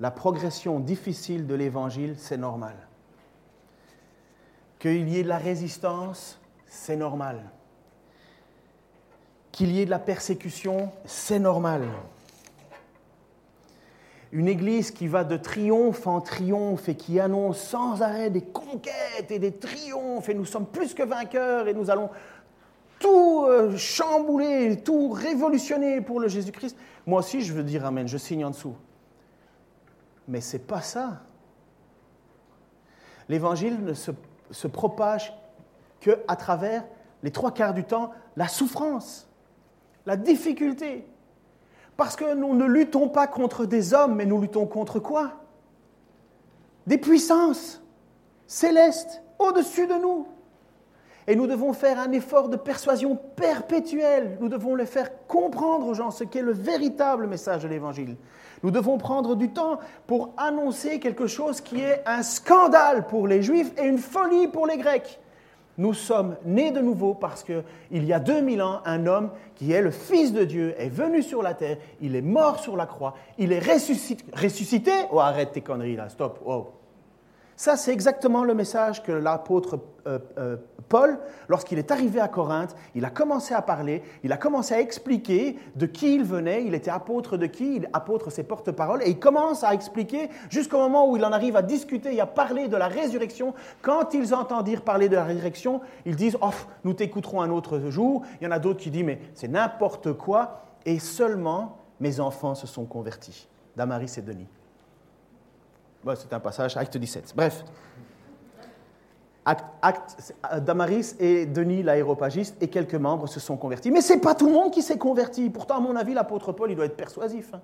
La progression difficile de l'Évangile, c'est normal. Qu'il y ait de la résistance, c'est normal. Qu'il y ait de la persécution, c'est normal. Une Église qui va de triomphe en triomphe et qui annonce sans arrêt des conquêtes et des triomphes et nous sommes plus que vainqueurs et nous allons tout euh, chambouler, tout révolutionner pour le Jésus-Christ, moi aussi je veux dire Amen, je signe en dessous. Mais ce n'est pas ça. L'évangile ne se, se propage qu'à travers les trois quarts du temps la souffrance, la difficulté. Parce que nous ne luttons pas contre des hommes, mais nous luttons contre quoi? Des puissances célestes au-dessus de nous. Et nous devons faire un effort de persuasion perpétuel. Nous devons le faire comprendre aux gens ce qu'est le véritable message de l'Évangile. Nous devons prendre du temps pour annoncer quelque chose qui est un scandale pour les Juifs et une folie pour les Grecs. Nous sommes nés de nouveau parce qu'il y a 2000 ans, un homme qui est le Fils de Dieu est venu sur la terre, il est mort sur la croix, il est ressuscité. oh, arrête tes conneries là, stop. Oh. Ça, c'est exactement le message que l'apôtre euh, euh, Paul, lorsqu'il est arrivé à Corinthe, il a commencé à parler, il a commencé à expliquer de qui il venait, il était apôtre de qui, il apôtre ses porte-paroles, et il commence à expliquer jusqu'au moment où il en arrive à discuter et à parler de la résurrection. Quand ils entendirent parler de la résurrection, ils disent Oh, nous t'écouterons un autre jour. Il y en a d'autres qui disent Mais c'est n'importe quoi. Et seulement mes enfants se sont convertis, Damaris et Denis c'est un passage, acte 17. Bref. Damaris et Denis l'aéropagiste et quelques membres se sont convertis. Mais ce n'est pas tout le monde qui s'est converti. Pourtant, à mon avis, l'apôtre Paul, il doit être persuasif. Hein.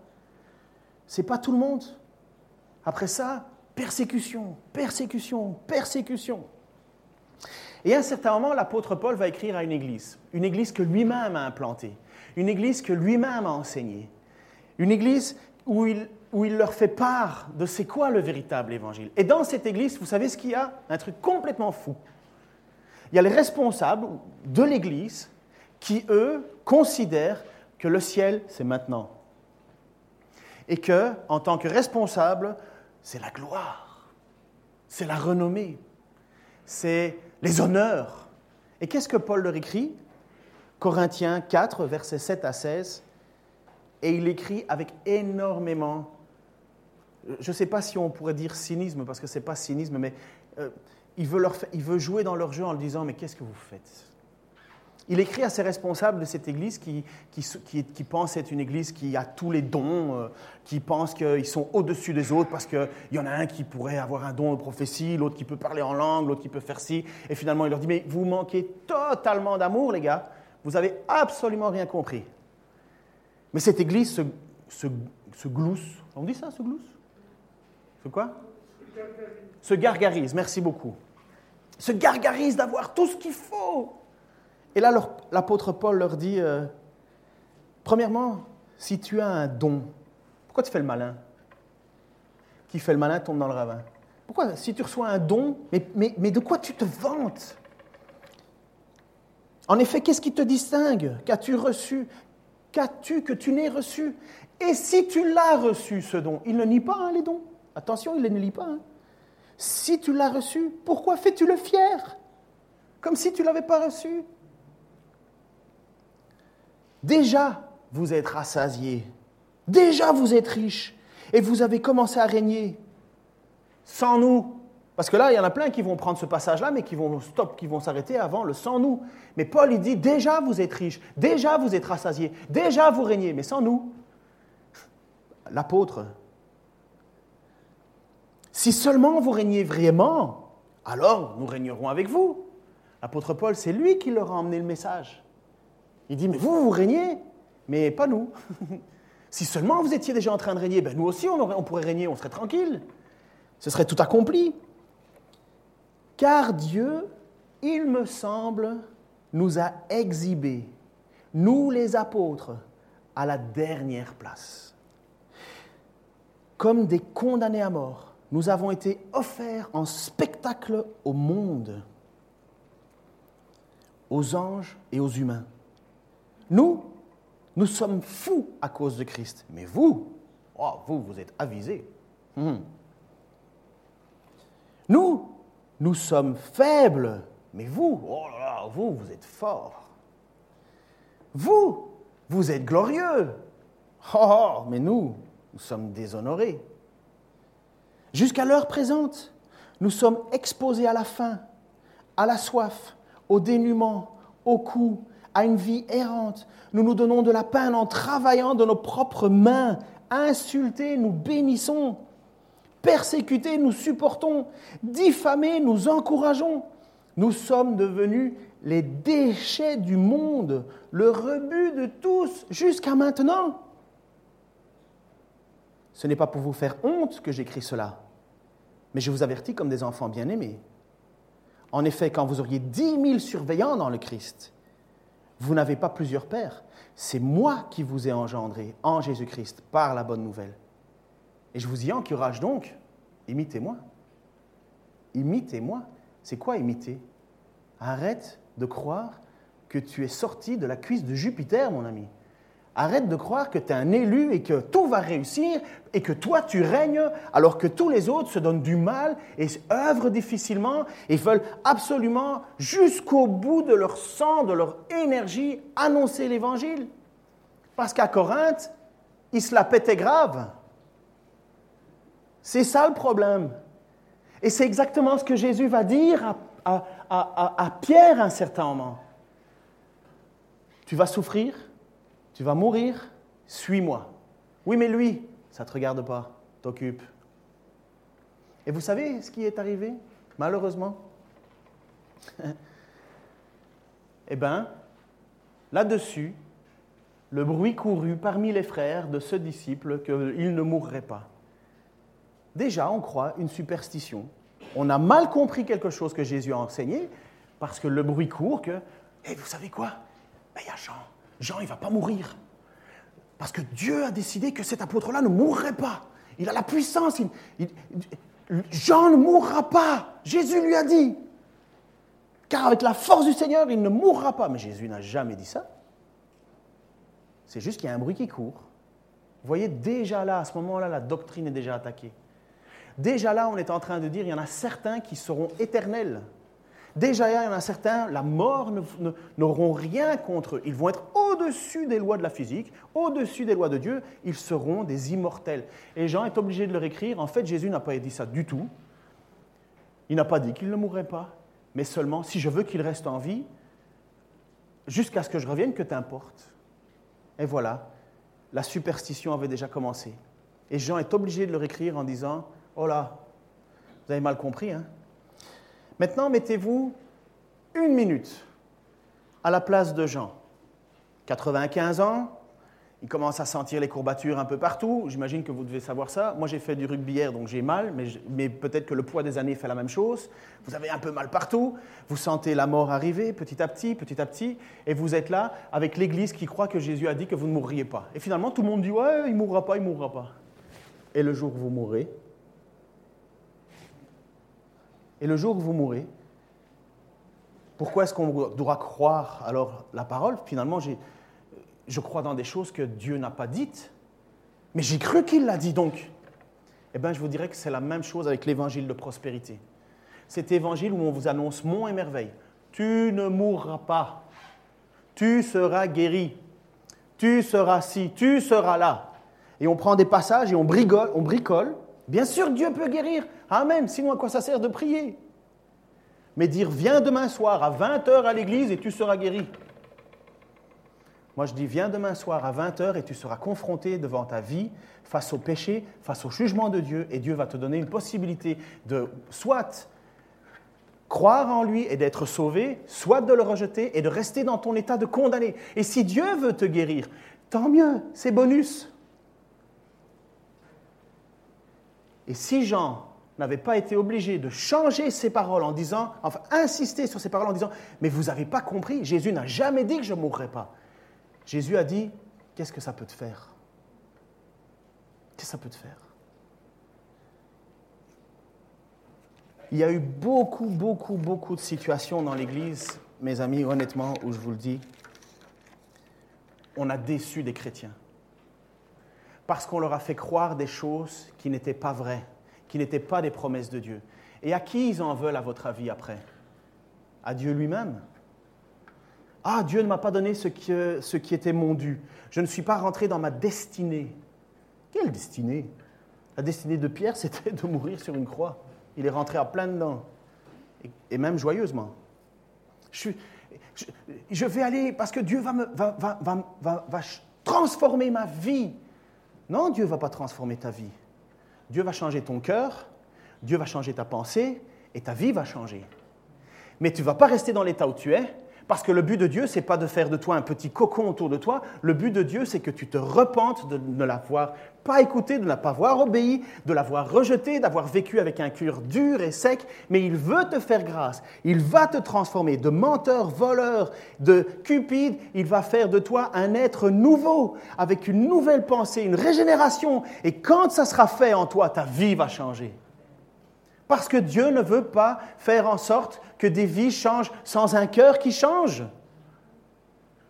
Ce n'est pas tout le monde. Après ça, persécution, persécution, persécution. Et à un certain moment, l'apôtre Paul va écrire à une église, une église que lui-même a implantée, une église que lui-même a enseignée, une église où il où il leur fait part de c'est quoi le véritable évangile. Et dans cette église, vous savez ce qu'il y a? Un truc complètement fou. Il y a les responsables de l'église qui, eux, considèrent que le ciel, c'est maintenant. Et que, en tant que responsable, c'est la gloire, c'est la renommée, c'est les honneurs. Et qu'est-ce que Paul leur écrit? Corinthiens 4, versets 7 à 16. Et il écrit avec énormément je ne sais pas si on pourrait dire cynisme, parce que ce n'est pas cynisme, mais euh, il, veut jouer dans leur jeu en leur disant, mais qu'est-ce que vous faites? Il écrit à ses responsables de cette église qui, qui, qui, pensent être une église qui a tous les dons, euh, qui pensent qu'ils sont au-dessus des autres, parce qu'il y en a un qui pourrait avoir un don de prophétie, l'autre qui peut parler en langue, l'autre qui peut faire ci, et finalement il leur dit, mais vous manquez totalement d'amour, les gars, vous n'avez absolument rien compris. Mais cette église se, se, se glousse, on dit ça, se glousse? Ce quoi? Se gargarise, merci beaucoup. Se gargarise d'avoir tout ce qu'il faut. Et là, l'apôtre Paul leur dit, euh, premièrement, si tu as un don, pourquoi tu fais le malin? Qui fait le malin tombe dans le ravin. Pourquoi Si tu reçois un don, mais de quoi tu te vantes? En effet, qu'est-ce qui te distingue? Qu'as-tu reçu? Qu'as-tu que tu n'aies reçu? Et si tu l'as reçu, ce don, il ne nie pas hein, les dons? Attention, il ne lit pas. Hein. Si tu l'as reçu, pourquoi fais-tu le fier? Comme si tu ne l'avais pas reçu. Déjà, vous êtes rassasiés. Déjà, vous êtes riches. Et vous avez commencé à régner sans nous. Parce que là, il y en a plein qui vont prendre ce passage-là, mais qui vont stop, qui vont s'arrêter avant le sans nous. Mais Paul, il dit déjà vous êtes riches, déjà vous êtes rassasiés, déjà vous régnez, mais sans nous. L'apôtre. Si seulement vous régnez vraiment, alors nous régnerons avec vous. L'apôtre Paul, c'est lui qui leur a emmené le message. Il dit, mais vous, vous régnez, mais pas nous. [laughs] si seulement vous étiez déjà en train de régner, ben nous aussi, on, on pourrait régner, on serait tranquille. Ce serait tout accompli. Car Dieu, il me semble, nous a exhibés, nous les apôtres, à la dernière place. Comme des condamnés à mort, nous avons été offerts en spectacle au monde, aux anges et aux humains. Nous, nous sommes fous à cause de Christ. Mais vous, oh, vous, vous êtes avisés. Hum. Nous, nous sommes faibles. Mais vous, oh vous, vous êtes forts. Vous, vous êtes glorieux. Oh, oh mais nous, nous sommes déshonorés. Jusqu'à l'heure présente, nous sommes exposés à la faim, à la soif, au dénuement, au coup, à une vie errante. Nous nous donnons de la peine en travaillant de nos propres mains. Insultés, nous bénissons. Persécutés, nous supportons. Diffamés, nous encourageons. Nous sommes devenus les déchets du monde, le rebut de tous jusqu'à maintenant. Ce n'est pas pour vous faire honte que j'écris cela, mais je vous avertis comme des enfants bien-aimés. En effet, quand vous auriez dix mille surveillants dans le Christ, vous n'avez pas plusieurs pères. C'est moi qui vous ai engendré en Jésus-Christ par la bonne nouvelle. Et je vous y encourage donc, imitez-moi. Imitez-moi. C'est quoi imiter? Arrête de croire que tu es sorti de la cuisse de Jupiter, mon ami. Arrête de croire que tu es un élu et que tout va réussir et que toi tu règnes alors que tous les autres se donnent du mal et œuvrent difficilement et veulent absolument jusqu'au bout de leur sang, de leur énergie annoncer l'évangile. Parce qu'à Corinthe, ils se la pétaient grave. C'est ça le problème. Et c'est exactement ce que Jésus va dire à, à Pierre à un certain moment. Tu vas souffrir, tu vas mourir, suis-moi. Oui, mais lui, ça ne te regarde pas, t'occupe. Et vous savez ce qui est arrivé, malheureusement? [laughs] Eh bien, là-dessus, le bruit courut parmi les frères de ce disciple qu'il ne mourrait pas. Déjà, on croit une superstition. On a mal compris quelque chose que Jésus a enseigné, parce que le bruit court que, et vous savez quoi? Ben, Il y a Jean. Jean, il ne va pas mourir. Parce que Dieu a décidé que cet apôtre-là ne mourrait pas. Il a la puissance. Jean ne mourra pas. Jésus lui a dit. Car avec la force du Seigneur, il ne mourra pas. Mais Jésus n'a jamais dit ça. C'est juste qu'il y a un bruit qui court. Vous voyez, déjà là, à ce moment-là, la doctrine est déjà attaquée. Déjà là, on est en train de dire, il y en a certains qui seront éternels. Déjà, il y en a certains, la mort n'auront rien contre eux. Ils vont être au-dessus des lois de la physique, au-dessus des lois de Dieu. Ils seront des immortels. Et Jean est obligé de leur écrire. En fait, Jésus n'a pas dit ça du tout. Il n'a pas dit qu'il ne mourrait pas, mais seulement si je veux qu'il reste en vie, jusqu'à ce que je revienne, que t'importe. Et voilà, la superstition avait déjà commencé. Et Jean est obligé de leur écrire en disant Oh là, vous avez mal compris, hein Maintenant, mettez-vous une minute à la place de Jean. 95 ans, il commence à sentir les courbatures un peu partout. J'imagine que vous devez savoir ça. Moi, j'ai fait du rugby hier, donc j'ai mal, mais, peut-être que le poids des années fait la même chose. Vous avez un peu mal partout. Vous sentez la mort arriver petit à petit, petit à petit, et vous êtes là avec l'Église qui croit que Jésus a dit que vous ne mourriez pas. Et finalement, tout le monde dit ouais, il mourra pas, il mourra pas. Et le jour où vous mourrez, et le jour où vous mourrez, pourquoi est-ce qu'on doit croire alors la parole? Finalement, je crois dans des choses que Dieu n'a pas dites, mais j'ai cru qu'il l'a dit donc. Eh bien, je vous dirais que c'est la même chose avec l'évangile de prospérité. Cet évangile où on vous annonce monts et merveilles. tu ne mourras pas, tu seras guéri, tu seras ci, tu seras là. Et on prend des passages et on bricole. Bien sûr, Dieu peut guérir. Amen. Sinon, à quoi ça sert de prier? Mais dire, viens demain soir à 20h à l'église et tu seras guéri. Moi, je dis, viens demain soir à 20h et tu seras confronté devant ta vie face au péché, face au jugement de Dieu, et Dieu va te donner une possibilité de soit croire en lui et d'être sauvé, soit de le rejeter et de rester dans ton état de condamné. Et si Dieu veut te guérir, tant mieux, c'est bonus. Et si Jean n'avait pas été obligé de changer ses paroles en disant, enfin insister sur ses paroles en disant, mais vous n'avez pas compris, Jésus n'a jamais dit que je ne mourrais pas. Jésus a dit, qu'est-ce que ça peut te faire? Qu'est-ce que ça peut te faire? Il y a eu beaucoup, beaucoup, beaucoup de situations dans l'Église, mes amis, honnêtement, où je vous le dis, on a déçu des chrétiens. Parce qu'on leur a fait croire des choses qui n'étaient pas vraies, qui n'étaient pas des promesses de Dieu. Et à qui ils en veulent, à votre avis, après? À Dieu lui-même? Ah, Dieu ne m'a pas donné ce qui, ce qui était mon dû. Je ne suis pas rentré dans ma destinée. Quelle destinée? La destinée de Pierre, [laughs] c'était de mourir sur une croix. Il est rentré à plein dedans, et, même joyeusement. Je, vais aller parce que Dieu va, me, va, va, va transformer ma vie. Non, Dieu ne va pas transformer ta vie. Dieu va changer ton cœur, Dieu va changer ta pensée, et ta vie va changer. Mais tu ne vas pas rester dans l'état où tu es, parce que le but de Dieu, ce n'est pas de faire de toi un petit cocon autour de toi. Le but de Dieu, c'est que tu te repentes de ne l'avoir pas écouté, de ne pas avoir obéi, de l'avoir rejeté, d'avoir vécu avec un cœur dur et sec. Mais il veut te faire grâce. Il va te transformer de menteur, voleur, de cupide. Il va faire de toi un être nouveau, avec une nouvelle pensée, une régénération. Et quand ça sera fait en toi, ta vie va changer. Parce que Dieu ne veut pas faire en sorte que des vies changent sans un cœur qui change.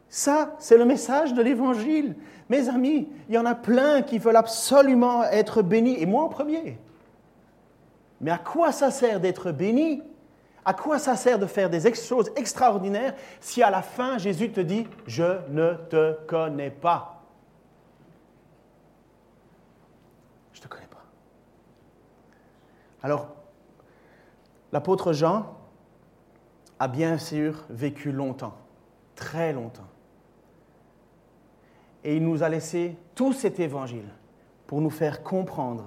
Ça, c'est le message de l'Évangile. Mes amis, il y en a plein qui veulent absolument être bénis, et moi en premier. Mais à quoi ça sert d'être béni? À quoi ça sert de faire des choses extraordinaires si à la fin Jésus te dit ⁇ Je ne te connais pas ?⁇ Je ne te connais pas. Alors, L'apôtre Jean a bien sûr vécu longtemps, très longtemps. Et il nous a laissé tout cet évangile pour nous faire comprendre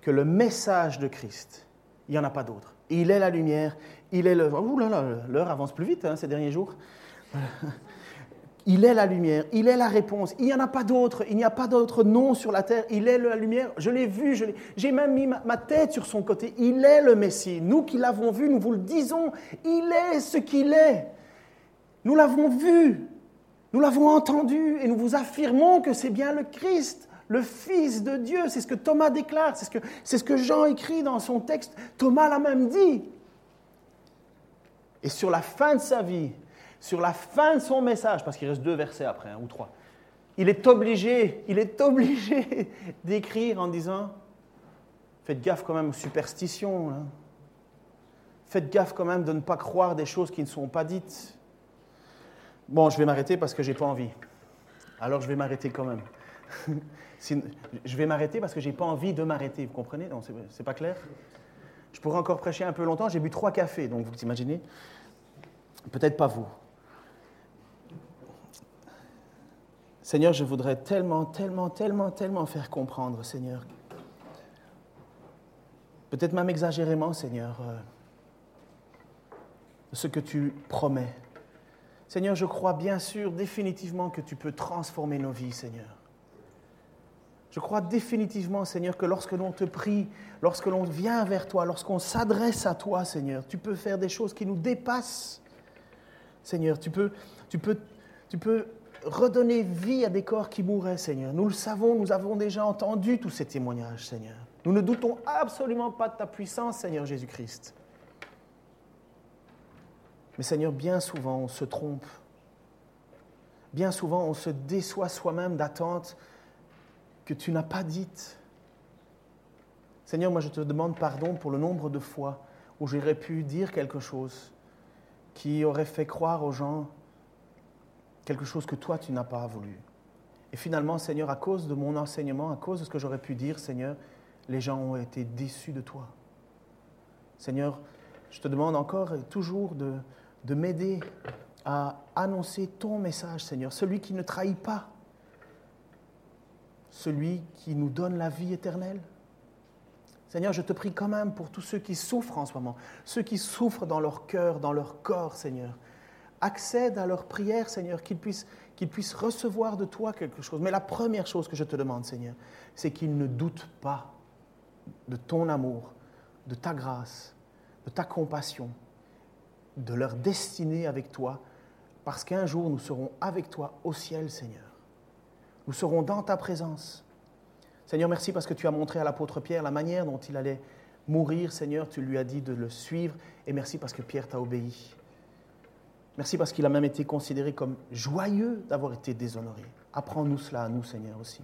que le message de Christ, il n'y en a pas d'autre. Il est la lumière, il est le... Ouh là là, l'heure avance plus vite hein, ces derniers jours. Il est la lumière, il est la réponse. Il n'y en a pas d'autre, il n'y a pas d'autre nom sur la terre. Il est la lumière. Je l'ai vu, j'ai même mis ma, tête sur son côté. Il est le Messie. Nous qui l'avons vu, nous vous le disons. Il est ce qu'il est. Nous l'avons vu, nous l'avons entendu et nous vous affirmons que c'est bien le Christ, le Fils de Dieu. C'est ce que Thomas déclare, c'est ce, que, ce que Jean écrit dans son texte. Thomas l'a même dit. Et sur la fin de sa vie, sur la fin de son message, parce qu'il reste deux versets après, ou trois, il est obligé, il est obligé [laughs] d'écrire en disant Faites gaffe quand même aux superstitions. Hein. Faites gaffe quand même de ne pas croire des choses qui ne sont pas dites. Bon, je vais m'arrêter parce que j'ai pas envie. Alors je vais m'arrêter quand même. [laughs] je vais m'arrêter parce que j'ai pas envie de m'arrêter. Vous comprenez? Non, c'est pas clair? Je pourrais encore prêcher un peu longtemps. J'ai bu trois cafés, donc vous imaginez? Peut-être pas vous. Seigneur, je voudrais tellement, tellement, tellement, tellement faire comprendre, Seigneur. Peut-être même exagérément, Seigneur, euh, ce que tu promets. Seigneur, je crois bien sûr définitivement que tu peux transformer nos vies, Seigneur. Je crois définitivement, Seigneur, que lorsque l'on te prie, lorsque l'on vient vers toi, lorsqu'on s'adresse à toi, Seigneur, tu peux faire des choses qui nous dépassent. Seigneur, tu peux, tu peux, tu peux redonner vie à des corps qui mouraient, Seigneur. Nous le savons, nous avons déjà entendu tous ces témoignages, Seigneur. Nous ne doutons absolument pas de ta puissance, Seigneur Jésus-Christ. Mais Seigneur, bien souvent, on se trompe. Bien souvent, on se déçoit soi-même d'attentes que tu n'as pas dites. Seigneur, moi je te demande pardon pour le nombre de fois où j'aurais pu dire quelque chose qui auraient fait croire aux gens quelque chose que toi, tu n'as pas voulu. Et finalement, Seigneur, à cause de mon enseignement, à cause de ce que j'aurais pu dire, Seigneur, les gens ont été déçus de toi. Seigneur, je te demande encore et toujours de, de m'aider à annoncer ton message, Seigneur, celui qui ne trahit pas, celui qui nous donne la vie éternelle. Seigneur, je te prie quand même pour tous ceux qui souffrent en ce moment, ceux qui souffrent dans leur cœur, dans leur corps, Seigneur. Accède à leur prière, Seigneur, qu'ils puissent, recevoir de toi quelque chose. Mais la première chose que je te demande, Seigneur, c'est qu'ils ne doutent pas de ton amour, de ta grâce, de ta compassion, de leur destinée avec toi, parce qu'un jour nous serons avec toi au ciel, Seigneur. Nous serons dans ta présence. Seigneur, merci parce que tu as montré à l'apôtre Pierre la manière dont il allait mourir, Seigneur. Tu lui as dit de le suivre. Et merci parce que Pierre t'a obéi. Merci parce qu'il a même été considéré comme joyeux d'avoir été déshonoré. Apprends-nous cela à nous, Seigneur, aussi.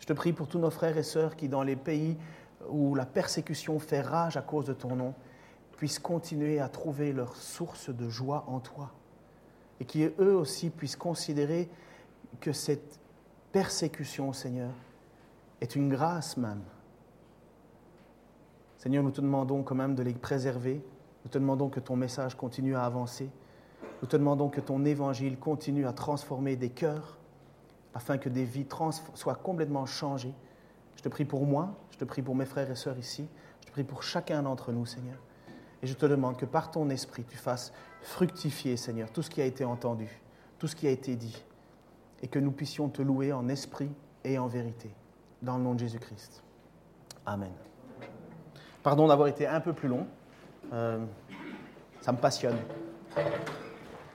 Je te prie pour tous nos frères et sœurs qui, dans les pays où la persécution fait rage à cause de ton nom, puissent continuer à trouver leur source de joie en toi. Et qui, eux aussi, puissent considérer que cette persécution, Seigneur, est une grâce même. Seigneur, nous te demandons quand même de les préserver. Nous te demandons que ton message continue à avancer. Nous te demandons que ton évangile continue à transformer des cœurs afin que des vies soient complètement changées. Je te prie pour moi, je te prie pour mes frères et sœurs ici, je prie pour chacun d'entre nous, Seigneur. Et je te demande que par ton esprit, tu fasses fructifier, Seigneur, tout ce qui a été entendu, tout ce qui a été dit et que nous puissions te louer en esprit et en vérité. Dans le nom de Jésus-Christ. Amen. Pardon d'avoir été un peu plus long. Euh, ça me passionne.